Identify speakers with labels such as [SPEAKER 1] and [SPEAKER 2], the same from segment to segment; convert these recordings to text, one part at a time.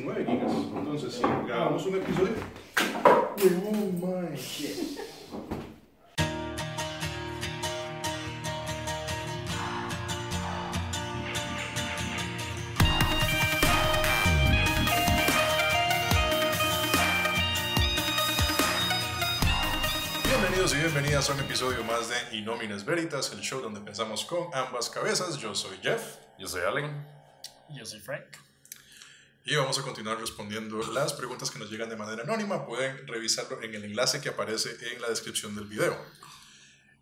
[SPEAKER 1] 9 gigas. Entonces, si grabamos un episodio. Oh my shit. Bienvenidos y bienvenidas a un episodio más de Inomines Veritas, el show donde pensamos con ambas cabezas. Yo soy Jeff.
[SPEAKER 2] Yo soy Allen.
[SPEAKER 3] Yo soy Frank.
[SPEAKER 1] Y vamos a continuar respondiendo las preguntas que nos llegan de manera anónima. Pueden revisarlo en el enlace que aparece en la descripción del video.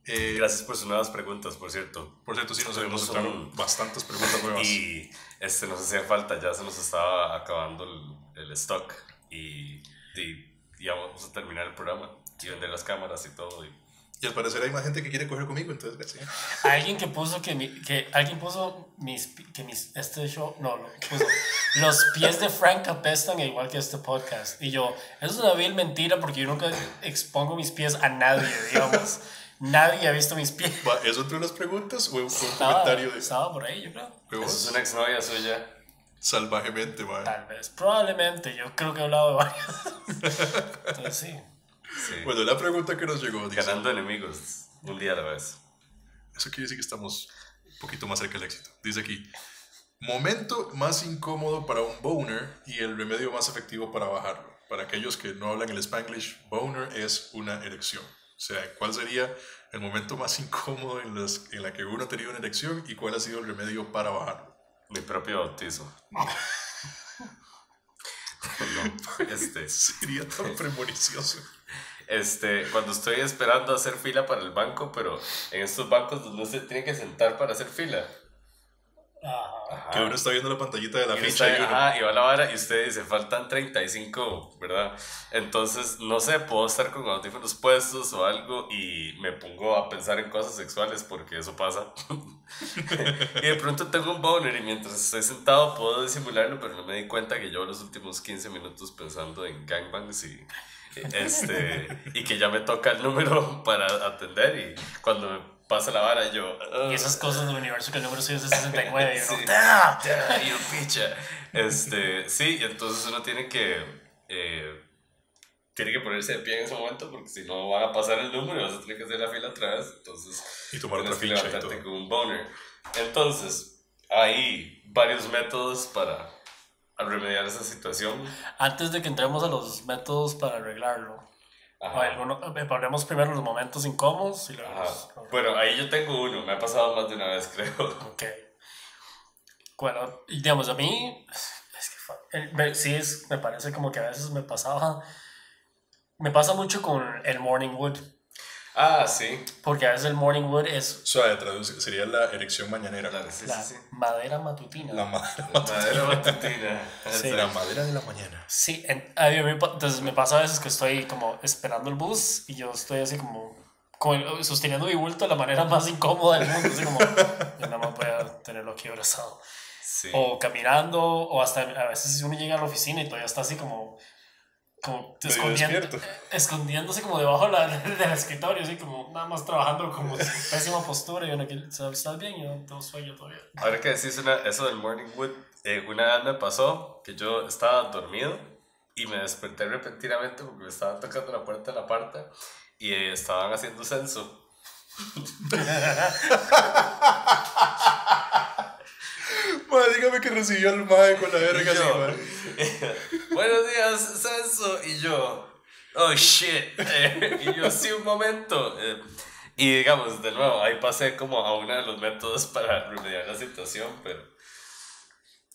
[SPEAKER 1] Eh,
[SPEAKER 2] Gracias por sus nuevas preguntas, por cierto.
[SPEAKER 1] por cierto, sí nos, nos entraron bastantes preguntas nuevas.
[SPEAKER 2] Y este, nos hacía falta, ya se nos estaba acabando el, el stock y, y ya vamos a terminar el programa y vender las cámaras y todo. Y,
[SPEAKER 1] Y al parecer hay más gente que quiere coger conmigo, entonces, sí.
[SPEAKER 3] Alguien que puso que, mi, que alguien puso mis que mis este show no no puso los pies de Frank apestan igual que este podcast y yo eso es una vil mentira porque yo nunca expongo mis pies a nadie digamos nadie ha visto mis pies
[SPEAKER 1] Va, ¿Eso entre las preguntas o fue un
[SPEAKER 3] estaba,
[SPEAKER 1] comentario de
[SPEAKER 3] estaba por ahí yo creo?
[SPEAKER 2] Eso es una exnovia suya.
[SPEAKER 1] salvajemente? va.
[SPEAKER 3] tal vez probablemente yo creo que he hablado de varios entonces sí
[SPEAKER 2] Sí.
[SPEAKER 1] Bueno, la pregunta que nos llegó dice,
[SPEAKER 2] Ganando enemigos, un día a la vez.
[SPEAKER 1] eso quiere decir que estamos un poquito más cerca del éxito. Dice aquí, momento más incómodo para un boner y el remedio más efectivo para bajarlo. Para aquellos que no hablan el spanglish, boner es una erección. O sea, ¿cuál sería el momento más incómodo en, las, en la que uno ha tenido una erección y cuál ha sido el remedio para bajarlo?
[SPEAKER 2] Mi propio bautizo. No, este,
[SPEAKER 1] Sería tan premonicioso.
[SPEAKER 2] este, cuando estoy esperando hacer fila para el banco, pero en estos bancos donde usted tiene que sentar para hacer fila.
[SPEAKER 3] Ajá.
[SPEAKER 1] Que uno está viendo la pantallita de la
[SPEAKER 2] Y,
[SPEAKER 1] ficha
[SPEAKER 2] está-
[SPEAKER 1] y uno...
[SPEAKER 2] ajá, y va la vara y usted dice, faltan 35, ¿verdad? Entonces, no sé, puedo estar con audífonos puestos o algo y me pongo a pensar en cosas sexuales porque eso pasa. y de pronto tengo un boner y mientras estoy sentado puedo disimularlo, pero no me di cuenta que llevo los últimos 15 minutos pensando en gangbangs y... Este, y que ya me toca el número para atender y cuando me pasa la vara yo...
[SPEAKER 3] y esas cosas del universo que el número suyo es de 69 y uno,
[SPEAKER 2] Sí.
[SPEAKER 3] "Ah".
[SPEAKER 2] Ya, you picha. Este, sí, y entonces uno tiene que eh, tiene que ponerse de pie en ese momento porque si no van a pasar el número y vas a tener que hacer la fila otra vez. Entonces,
[SPEAKER 1] Y tomar otra ficha y todo.
[SPEAKER 2] con un boner. Entonces, hay varios métodos para remediar esa situación.
[SPEAKER 3] Antes de que entremos a los métodos para arreglarlo, Eh, ponemos primero los momentos incómodos y luego los-
[SPEAKER 2] Bueno, ahí yo tengo uno, me ha pasado más de una vez, creo.
[SPEAKER 3] Ok. Bueno, digamos, a mí, es que el- me- sí, es, me parece como que a veces me pasaba, me pasa mucho con el morning wood,
[SPEAKER 2] Ah, sí.
[SPEAKER 3] porque a veces el morning wood es
[SPEAKER 1] Suave, traduce, sería la erección mañanera.
[SPEAKER 2] Claro, sí,
[SPEAKER 3] la
[SPEAKER 2] sí, sí.
[SPEAKER 3] madera matutina.
[SPEAKER 1] La, madera,
[SPEAKER 2] Madera matutina.
[SPEAKER 3] Sí.
[SPEAKER 1] la madera de la mañana.
[SPEAKER 3] Sí, en- a mí me pa- entonces me pasa a veces que estoy como esperando el bus y yo estoy así como sosteniendo mi bulto de la manera más incómoda del mundo, así como yo nada más voy a tenerlo aquí abrazado.
[SPEAKER 2] Sí.
[SPEAKER 3] O caminando, o hasta a veces uno llega a la oficina y todavía está así como, como escondiendo, escondiéndose como debajo de la- del escritorio, así como nada más trabajando como pésima postura y uno que ¿estás bien? Y yo tengo sueño todavía.
[SPEAKER 2] Ahora que decís una- eso del morning wood, eh, una vez me pasó que yo estaba dormido y me desperté repentinamente porque me estaban tocando la puerta de la parta y eh, estaban haciendo censo.
[SPEAKER 1] Madre, dígame que recibió al mae con la verga así.
[SPEAKER 2] Buenos días, censo. Y yo, oh shit. Eh, y yo, sí, un momento. Eh, y digamos, de nuevo, ahí pasé como a uno de los métodos para remediar la situación, pero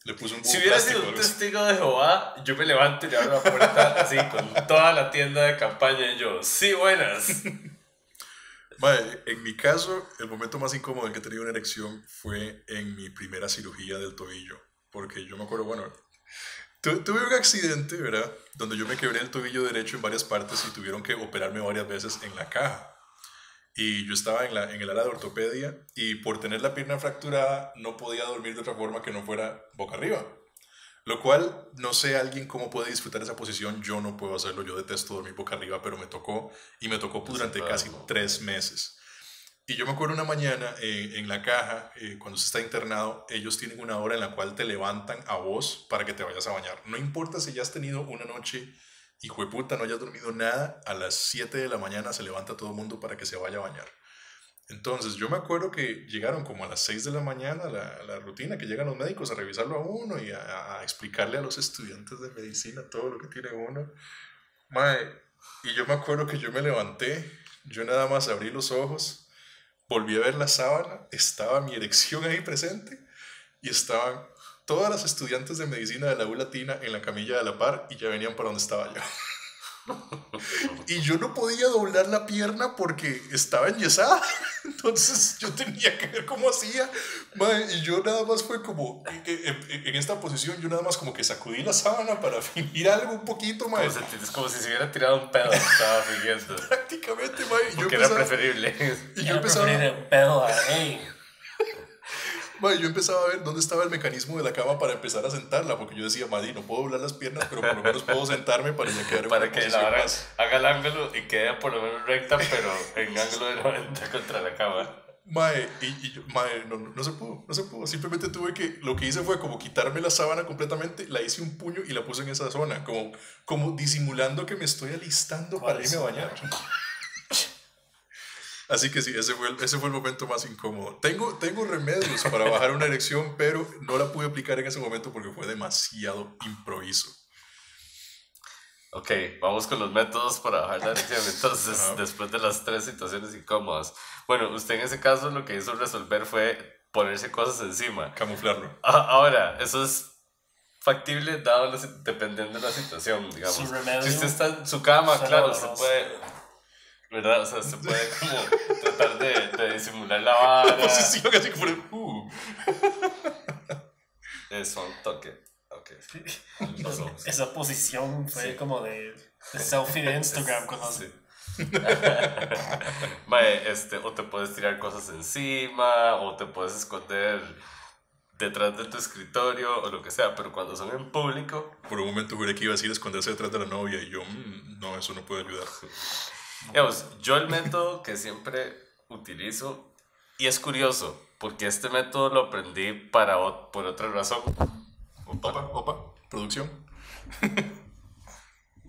[SPEAKER 1] Le puso un
[SPEAKER 2] Si hubiera sido un testigo de Jehová, yo me levanto y le abro la puerta así con toda la tienda de campaña y yo, sí, buenas.
[SPEAKER 1] Mae, en mi caso, el momento más incómodo en que he tenido una erección fue en mi primera cirugía del tobillo. Porque yo me acuerdo, bueno, tu- tuve un accidente, ¿verdad? Donde yo me quebré el tobillo derecho en varias partes y tuvieron que operarme varias veces en la caja. Y yo estaba en, la, en el área de ortopedia y por tener la pierna fracturada no podía dormir de otra forma que no fuera boca arriba. Lo cual, no sé alguien cómo puede disfrutar esa posición, yo no puedo hacerlo, yo detesto dormir boca arriba, pero me tocó y me tocó pues, durante casi tres meses. Y yo me acuerdo una mañana eh, en la caja, eh, cuando se está internado, ellos tienen una hora en la cual te levantan a vos para que te vayas a bañar. No importa si ya has tenido una noche, hijo de puta, no hayas dormido nada, a las 7 de la mañana se levanta todo el mundo para que se vaya a bañar. Entonces, yo me acuerdo que llegaron como a las 6 de la mañana la, la rutina, que llegan los médicos a revisarlo a uno y a, a, explicarle a los estudiantes de medicina todo lo que tiene uno. Mae, y yo me acuerdo que yo me levanté, yo nada más abrí los ojos, volví a ver la sábana, estaba mi erección ahí presente y estaban todas las estudiantes de medicina de la U Latina en la camilla de la par y ya venían para donde estaba yo. y yo no podía doblar la pierna porque estaba enyesada. Entonces yo tenía que ver cómo hacía. y yo nada más fue como, en, esta posición, yo nada más como que sacudí la sábana para fingir algo un poquito, mae.
[SPEAKER 2] Es como si se hubiera tirado un pedo. Estaba fingiendo.
[SPEAKER 1] Prácticamente, mae.
[SPEAKER 2] Porque era preferible.
[SPEAKER 3] Y yo empezaba... un pedo a,
[SPEAKER 1] yo empezaba a ver dónde estaba el mecanismo de la cama para empezar a sentarla, porque yo decía, Maddy, no puedo doblar las piernas, pero por lo menos puedo sentarme para ya quedar en
[SPEAKER 2] Para que la haga, haga el ángulo y quede por lo menos recta, pero en ángulo de 90 contra la cama.
[SPEAKER 1] Mae, y, y mae, no, no, se pudo, no se pudo. Simplemente tuve que, lo que hice fue como quitarme la sábana completamente, la hice un puño y la puse en esa zona, como, como disimulando que me estoy alistando para irme a bañar. Así que sí, ese fue, el, ese fue el momento más incómodo. Tengo, tengo remedios para bajar una erección, pero no la pude aplicar en ese momento porque fue demasiado improviso.
[SPEAKER 2] Ok, vamos con los métodos para bajar la erección. Entonces, después de las tres situaciones incómodas. Bueno, usted en ese caso lo que hizo resolver fue ponerse cosas encima.
[SPEAKER 1] Camuflarlo.
[SPEAKER 2] Ahora, eso es factible dado dependiendo de la situación, digamos. Si usted está en su cama, claro, se puede ¿Verdad? O sea, se puede como tratar de, de disimular la vara.
[SPEAKER 1] posición así como uh.
[SPEAKER 2] Eso, un toque. Okay.
[SPEAKER 3] Esa posición fue como de, de, selfie de Instagram. Cuando... Sí.
[SPEAKER 2] este, o te puedes tirar cosas encima, o te puedes esconder detrás de tu escritorio o lo que sea, pero cuando son en público.
[SPEAKER 1] Por un momento juré que iba a decir esconderse detrás de la novia y yo, mm, no, eso no puede ayudar.
[SPEAKER 2] Digamos, yo el método que siempre utilizo, y es curioso, porque este método lo aprendí para, por otra razón.
[SPEAKER 1] Opa, opa, producción.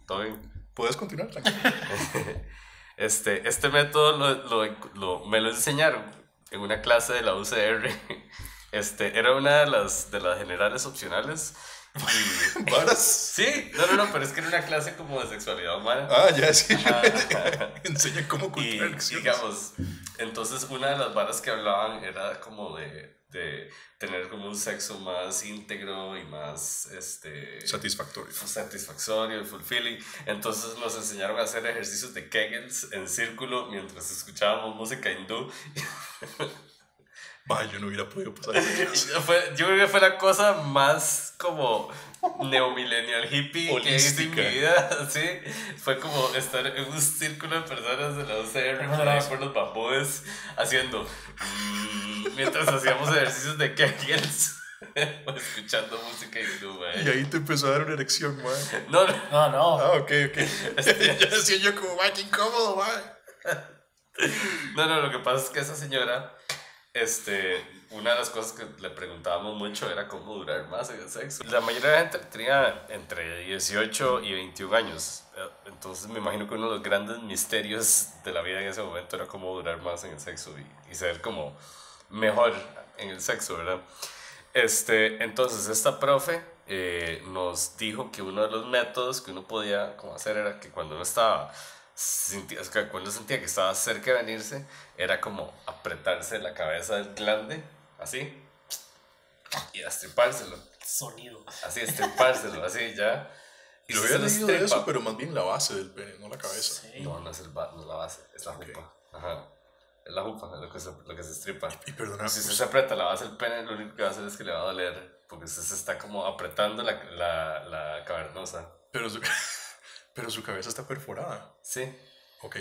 [SPEAKER 2] ¿Todo bien?
[SPEAKER 1] ¿Puedes continuar?
[SPEAKER 2] este, este método lo, lo, me lo enseñaron en una clase de la UCR. Este, era una de las, de las generales opcionales
[SPEAKER 1] ¿Varas?
[SPEAKER 2] Sí, no, no, no, pero es que era una clase como de sexualidad humana.
[SPEAKER 1] Ah, ya, sí. Enseña cómo cultivar
[SPEAKER 2] y, digamos, entonces una de las varas que hablaban era como de, de tener como un sexo más íntegro y más este
[SPEAKER 1] satisfactorio
[SPEAKER 2] satisfactorio y fulfilling entonces nos enseñaron a hacer ejercicios de Kegels en círculo mientras escuchábamos música hindú
[SPEAKER 1] Vaya, yo no hubiera podido pasar eso.
[SPEAKER 2] yo creo que fue la cosa más como neomillennial hippie que hice en mi vida. ¿sí? Fue como estar en un círculo de personas de la UCR por los bambúes haciendo mm, mientras hacíamos ejercicios de Kegels. escuchando música hindú,
[SPEAKER 1] Y ahí te empezó a dar una erección, man.
[SPEAKER 2] No,
[SPEAKER 3] no, no. no.
[SPEAKER 1] Ah, ok, ok. Este, ya decía yo como, man, qué incómodo, man.
[SPEAKER 2] No, no, lo que pasa es que esa señora este, una de las cosas que le preguntábamos mucho era cómo durar más en el sexo. La mayoría de la gente tenía entre 18 y 21 años. Entonces me imagino que uno de los grandes misterios de la vida en ese momento era cómo durar más en el sexo y, y ser como mejor en el sexo, ¿verdad? Este, entonces esta profe eh, nos dijo que uno de los métodos que uno podía como hacer era que cuando uno estaba sentía, cuando sentía que estaba cerca de venirse, era como apretarse la cabeza del glande, así, y estripárselo.
[SPEAKER 3] Sonido.
[SPEAKER 2] Así, estripárselo, así ya.
[SPEAKER 1] Y lo había leído de eso, pero más bien la base del pene, no la cabeza.
[SPEAKER 2] No, no es, el no es la base, es la jupa. Ajá. Es la jupa, es lo que se, lo que se estripa.
[SPEAKER 1] Y, perdona.
[SPEAKER 2] Si se aprieta la base del pene, lo único que va a hacer es que le va a doler, porque se, se está como apretando la, la, la cavernosa.
[SPEAKER 1] Pero Pero su cabeza está perforada.
[SPEAKER 2] Sí.
[SPEAKER 1] Ok.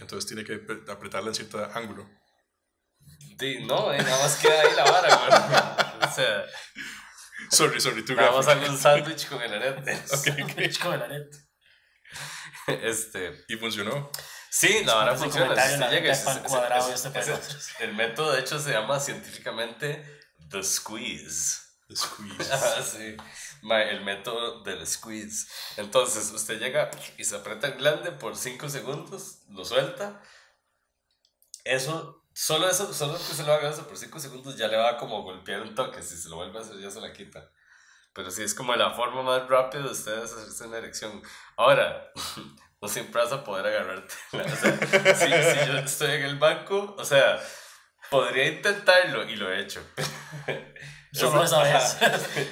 [SPEAKER 1] Entonces tiene que apretarla en cierto ángulo.
[SPEAKER 2] Sí, no, eh, nada más queda ahí la vara, güey. O sea.
[SPEAKER 1] Sorry, sorry, tú
[SPEAKER 2] Nada más hago un sándwich con el arete.
[SPEAKER 3] Ok, okay. con el arete.
[SPEAKER 2] Este.
[SPEAKER 1] ¿Y funcionó?
[SPEAKER 2] Sí, la vara
[SPEAKER 3] Ese
[SPEAKER 2] funciona. Si usted llega,
[SPEAKER 3] este
[SPEAKER 2] ese-
[SPEAKER 3] podcast.
[SPEAKER 2] el método de hecho se llama científicamente The Squeeze.
[SPEAKER 1] Squeeze.
[SPEAKER 2] Ajá, sí. Mae, el método del squeeze. Entonces, usted llega y se aprieta el glande por 5 segundos, lo suelta. Eso, solo eso, solo que se lo haga eso por 5 segundos ya le va a como golpear un toque. Si se lo vuelve a hacer, ya se la quita. Pero sí, es como la forma más rápida de ustedes hacerse una erección. Ahora, no siempre vas a poder agarrarte. O sea, si, si yo estoy en el banco, o sea, podría intentarlo y lo he hecho.
[SPEAKER 3] Solo esa vez.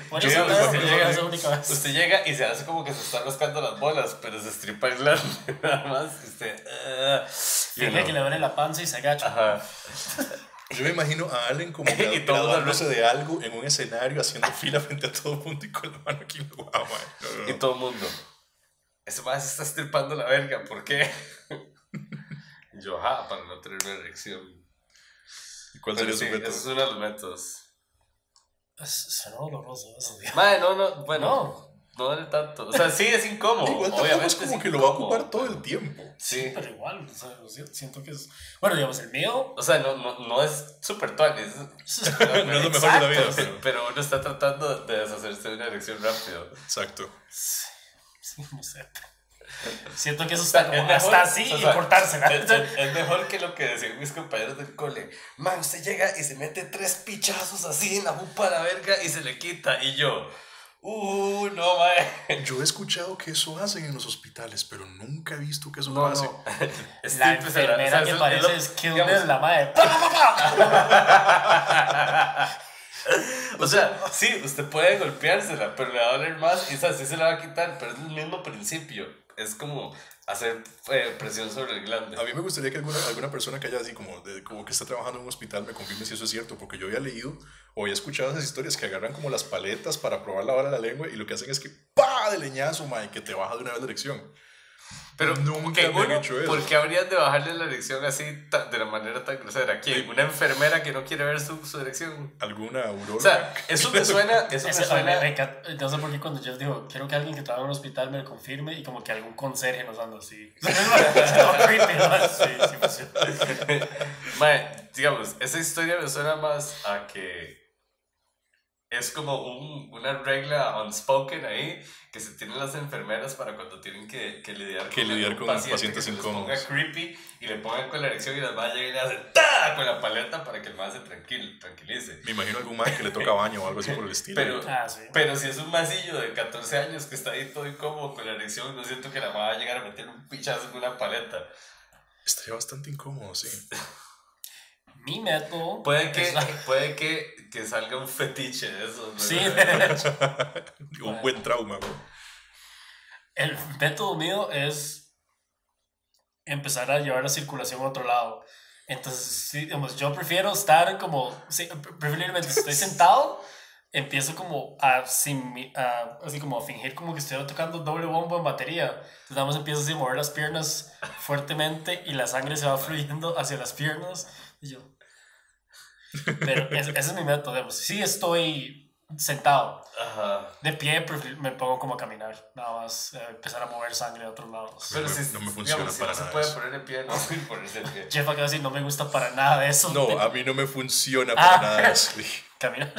[SPEAKER 3] Por
[SPEAKER 2] Yo
[SPEAKER 3] eso
[SPEAKER 2] usted llega-
[SPEAKER 3] esa única vez.
[SPEAKER 2] Usted llega y se hace como que se está rascando las bolas, pero se estripa el glande nada más. y Usted, you
[SPEAKER 3] Finge
[SPEAKER 2] know.
[SPEAKER 3] que le duele la panza y se agacha.
[SPEAKER 2] Ajá.
[SPEAKER 1] Yo me imagino a Allen como
[SPEAKER 2] todo
[SPEAKER 1] graduándose de algo en un escenario haciendo fila frente a todo el mundo y con la mano aquí en la. No, no,
[SPEAKER 2] Y todo el mundo. Ese más se está estripando la verga, ¿por qué? Yo, ajá, para no tener una erección.
[SPEAKER 1] ¿Y cuál
[SPEAKER 2] Pero
[SPEAKER 1] sería
[SPEAKER 2] sí,
[SPEAKER 1] su método?
[SPEAKER 2] ese es uno de los métodos.
[SPEAKER 3] Es, suena doloroso eso, tío.
[SPEAKER 2] Madre, no, no, bueno, no duele tanto. O sea, sí es incómodo.
[SPEAKER 1] Igual tampoco
[SPEAKER 2] obviamente
[SPEAKER 1] es como
[SPEAKER 2] es
[SPEAKER 1] que lo va a ocupar todo el tiempo.
[SPEAKER 2] Sí.
[SPEAKER 3] Pero igual, o sea, siento que es. Bueno, digamos, el mío.
[SPEAKER 2] O sea, no, no, no es súper tuanis.
[SPEAKER 1] No es lo mejor de la vida, pero...
[SPEAKER 2] Pero uno está tratando de deshacerse de una erección rápido.
[SPEAKER 1] Exacto.
[SPEAKER 3] Sí, sí, no sé. Siento que eso está como
[SPEAKER 2] Es mejor-
[SPEAKER 3] hasta así
[SPEAKER 2] o sea,
[SPEAKER 3] y cortársela.
[SPEAKER 2] Es, es- es mejor que lo que decían mis compañeros del cole. Man, usted llega y se mete tres pichazos así en la jupa a la verga y se le quita. Y yo, uh, no, mae.
[SPEAKER 1] Yo he escuchado que eso hacen en los hospitales, pero nunca he visto que eso
[SPEAKER 2] No,
[SPEAKER 1] pase.
[SPEAKER 2] no. Es
[SPEAKER 3] La
[SPEAKER 2] tipo, o sea, o
[SPEAKER 3] enfermera
[SPEAKER 2] sea,
[SPEAKER 3] que parece
[SPEAKER 2] lo-
[SPEAKER 3] es Kill
[SPEAKER 2] digamos,
[SPEAKER 3] Bill, la madre.
[SPEAKER 2] O sea, sí, usted puede golpeársela, pero le va a doler más y ¿sabes? sí se la va a quitar, pero es el mismo principio. Es como hacer eh, presión sobre el glande.
[SPEAKER 1] A mí me gustaría que alguna, alguna persona que haya así como, de- como que está trabajando en un hospital me confirme si eso es cierto, porque yo había leído o había escuchado esas historias que agarran como las paletas para probar la hora de la lengua y lo que hacen es que ¡pa! de leñazo, mae, que te baja de una vez la erección.
[SPEAKER 2] Pero
[SPEAKER 1] Nunca han hecho eso.
[SPEAKER 2] ¿por qué habrían de bajarle la erección así ta- de la manera tan grosera? ¿Quién? ¿Una enfermera que no quiere ver su, su erección?
[SPEAKER 1] ¿Alguna aurora?
[SPEAKER 2] O sea, eso me suena, eso me suena,
[SPEAKER 3] no sé por qué cuando Jeff dijo, quiero que alguien que trabaja en un hospital me lo confirme y como que algún conserje nos anda así.
[SPEAKER 2] Digamos, esa historia me suena más a que es como un, una regla unspoken ahí que se tienen las enfermeras para cuando tienen que, que lidiar
[SPEAKER 1] Que
[SPEAKER 2] con
[SPEAKER 1] lidiar con
[SPEAKER 2] paciente
[SPEAKER 1] pacientes
[SPEAKER 2] que se les
[SPEAKER 1] incómodos.
[SPEAKER 2] ponga creepy y le pongan con la erección y las va a llegar y le hacen ¡ta! con la paleta para que el más se tranquil, tranquilice.
[SPEAKER 1] Me imagino algún mae que le toca baño o algo así por el estilo.
[SPEAKER 2] Pero,
[SPEAKER 3] Ah, sí.
[SPEAKER 2] pero si es un masillo de 14 años que está ahí todo incómodo con la erección, no siento que la va a llegar a meter un pichazo con una paleta.
[SPEAKER 1] Estaría bastante incómodo, sí.
[SPEAKER 3] Mi método.
[SPEAKER 2] Puede que, puede que, que salga un fetiche de eso.
[SPEAKER 3] Sí, de hecho.
[SPEAKER 1] Un buen trauma, bro.
[SPEAKER 3] El método mío es empezar a llevar la circulación a otro lado. Entonces, sí, digamos, yo prefiero estar como, sí, pre- preferiblemente si estoy sentado, empiezo como a, simi- a- así como a fingir como que estoy tocando doble bombo en batería. Entonces, nada más empiezo así a mover las piernas fuertemente y la sangre se va fluyendo hacia las piernas. Y yo... Pero ese, ese es mi método, digamos. Sí estoy sentado,
[SPEAKER 2] Ajá.
[SPEAKER 3] de pie prefi- me pongo como a caminar, nada más eh, empezar a mover sangre a otros lados.
[SPEAKER 2] Pero
[SPEAKER 1] No me-
[SPEAKER 2] si,
[SPEAKER 1] no me funciona
[SPEAKER 2] digamos, si
[SPEAKER 1] para
[SPEAKER 2] no se
[SPEAKER 1] nada
[SPEAKER 2] puede
[SPEAKER 1] eso.
[SPEAKER 2] poner de pie, no puede ponerse de pie.
[SPEAKER 3] Jeff acaba de decir, no me gusta para nada de eso.
[SPEAKER 1] No, a mí no me funciona para
[SPEAKER 3] Ah.
[SPEAKER 1] nada eso.
[SPEAKER 3] caminar.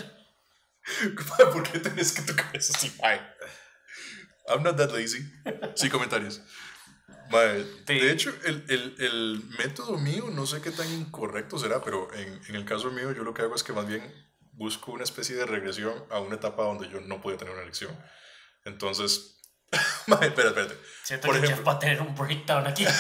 [SPEAKER 1] ¿Por qué tenés que tocar eso así, mae? I'm not that lazy. Sí, comentarios. Mae,
[SPEAKER 2] Sí.
[SPEAKER 1] De hecho, el, el, el método mío, no sé qué tan incorrecto será, pero en, en el caso mío, yo lo que hago es que más bien busco una especie de regresión a una etapa donde yo no podía tener una elección. Entonces, mae, espera, espérate.
[SPEAKER 3] Siento
[SPEAKER 1] Por
[SPEAKER 3] que
[SPEAKER 1] ejemplo-
[SPEAKER 3] va a tener un breakdown aquí.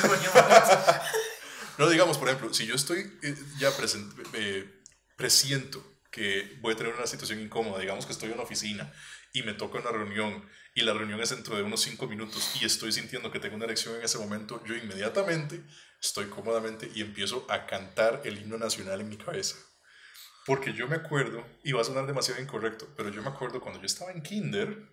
[SPEAKER 1] No, digamos, por ejemplo, si yo estoy eh, ya presen- eh, presiento que voy a tener una situación incómoda, digamos que estoy en una oficina y me toca una reunión y la reunión es dentro de unos cinco minutos y estoy sintiendo que tengo una erección en ese momento, yo inmediatamente estoy cómodamente y empiezo a cantar el himno nacional en mi cabeza. Porque yo me acuerdo, y va a sonar demasiado incorrecto, pero yo me acuerdo cuando yo estaba en kinder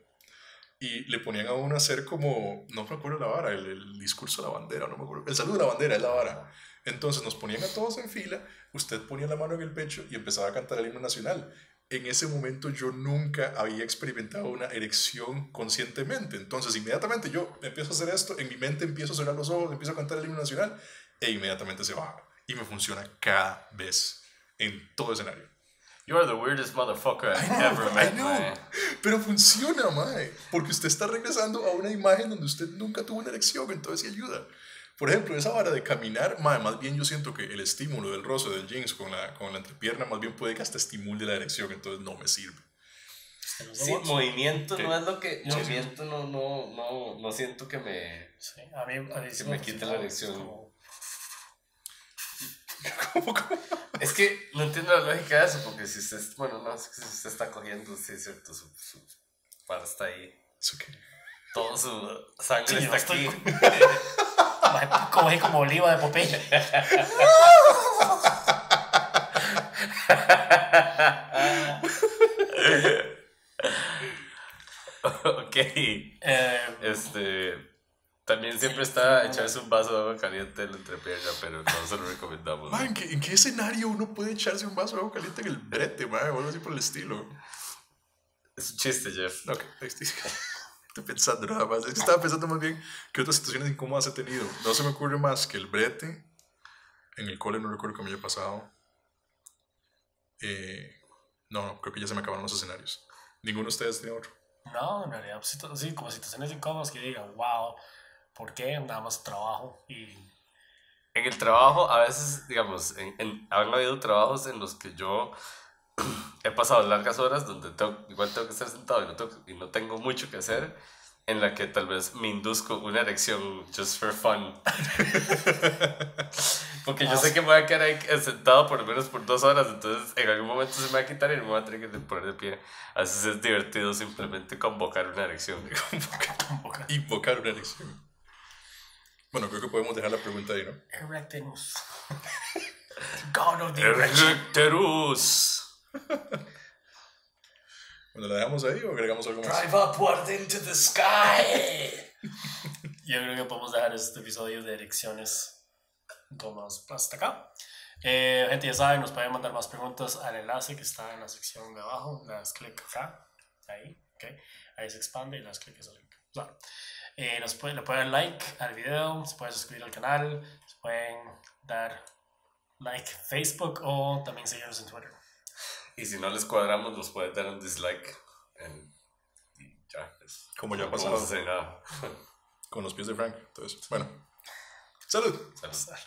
[SPEAKER 1] y le ponían a uno a hacer como, no me acuerdo la vara, el, el discurso de la bandera, no me acuerdo, el saludo de la bandera es la vara. Entonces nos ponían a todos en fila, usted ponía la mano en el pecho y empezaba a cantar el himno nacional. En ese momento yo nunca había experimentado una erección conscientemente. Entonces, inmediatamente yo empiezo a hacer esto, en mi mente empiezo a cerrar los ojos, empiezo a cantar el himno nacional e inmediatamente se baja. Y me funciona cada vez en todo escenario.
[SPEAKER 2] You are the weirdest motherfucker I've
[SPEAKER 1] I know,
[SPEAKER 2] ever
[SPEAKER 1] I
[SPEAKER 2] met,
[SPEAKER 1] know.
[SPEAKER 2] mae.
[SPEAKER 1] Pero funciona, mae. Porque usted está regresando a una imagen donde usted nunca tuvo una erección, entonces sí ayuda. Por ejemplo, esa vara de caminar, más bien yo siento que el estímulo del roce del jeans con la, con la entrepierna, más bien puede que hasta estimule la erección, entonces no me sirve.
[SPEAKER 2] Sí, movimiento
[SPEAKER 1] ¿Qué?
[SPEAKER 2] no es lo que. Movimiento no, no, no, no siento que me.
[SPEAKER 3] Sí, a mí, a mí sí
[SPEAKER 2] Que me quite la erección.
[SPEAKER 3] es como-
[SPEAKER 1] ¿Cómo, cómo?
[SPEAKER 2] Es que no entiendo la lógica de eso, porque si usted. Bueno, no, si usted está cogiendo, sí, es cierto, su, su para está ahí.
[SPEAKER 1] ¿Eso qué?
[SPEAKER 2] Todo su sangre
[SPEAKER 3] Sí,
[SPEAKER 2] está
[SPEAKER 3] estoy- Mae, Coge como oliva de Popeye.
[SPEAKER 2] ok.
[SPEAKER 3] Eh,
[SPEAKER 2] Este. También siempre está echarse un vaso de agua caliente en la entrepierna, pero no se lo recomendamos.
[SPEAKER 1] Mae, ¿en, qué, en qué escenario uno puede echarse un vaso de agua caliente en el brete, mae, o algo así por el estilo?
[SPEAKER 2] Es un chiste, Jeff.
[SPEAKER 1] Que- estoy, pensando nada más. Es que estaba pensando más bien qué otras situaciones incómodas he tenido. No se me ocurre más que el brete. En el cole no recuerdo que me haya pasado. Eh, no, no, creo que ya se me acabaron los escenarios. Ninguno de ustedes tiene otro.
[SPEAKER 3] no, en realidad, pues, sí, como situaciones incómodas que digan, wow, ¿por qué? Nada más trabajo y
[SPEAKER 2] En el trabajo, a veces, digamos, en, en- han habido trabajos en los que yo he pasado largas horas donde tengo- igual tengo que estar sentado y no, tengo- y no tengo mucho que hacer, en la que tal vez me induzco una erección just for fun. Porque yo sé que me voy a quedar ahí sentado por lo menos por dos horas, entonces en algún momento se me va a quitar y me voy a tener que poner de pie. Así es divertido simplemente convocar una erección.
[SPEAKER 1] Invocar una elección. Bueno, creo que podemos dejar la pregunta ahí, ¿no?
[SPEAKER 3] Erectenus. God of the erection.
[SPEAKER 1] Bueno, ¿la dejamos ahí o agregamos algo más?
[SPEAKER 2] Drive upward into the sky.
[SPEAKER 3] Yo creo que podemos dejar este episodio de elecciones incómodas hasta acá. Eh, gente, ya saben, nos pueden mandar más preguntas al enlace que está en la sección de abajo. Las clic acá, ahí, ok. Ahí se expande y las clic ese link. Claro. Eh, nos pueden, le pueden dar like al video, se pueden suscribir al canal, se pueden dar like en Facebook o también seguirnos en Twitter.
[SPEAKER 2] Y si no les cuadramos, nos pueden dar un dislike. En, y ya, pues,
[SPEAKER 1] Como ya pasó.
[SPEAKER 2] nada.
[SPEAKER 1] Con los pies de Frank. Entonces, bueno. Salud.
[SPEAKER 2] Salud.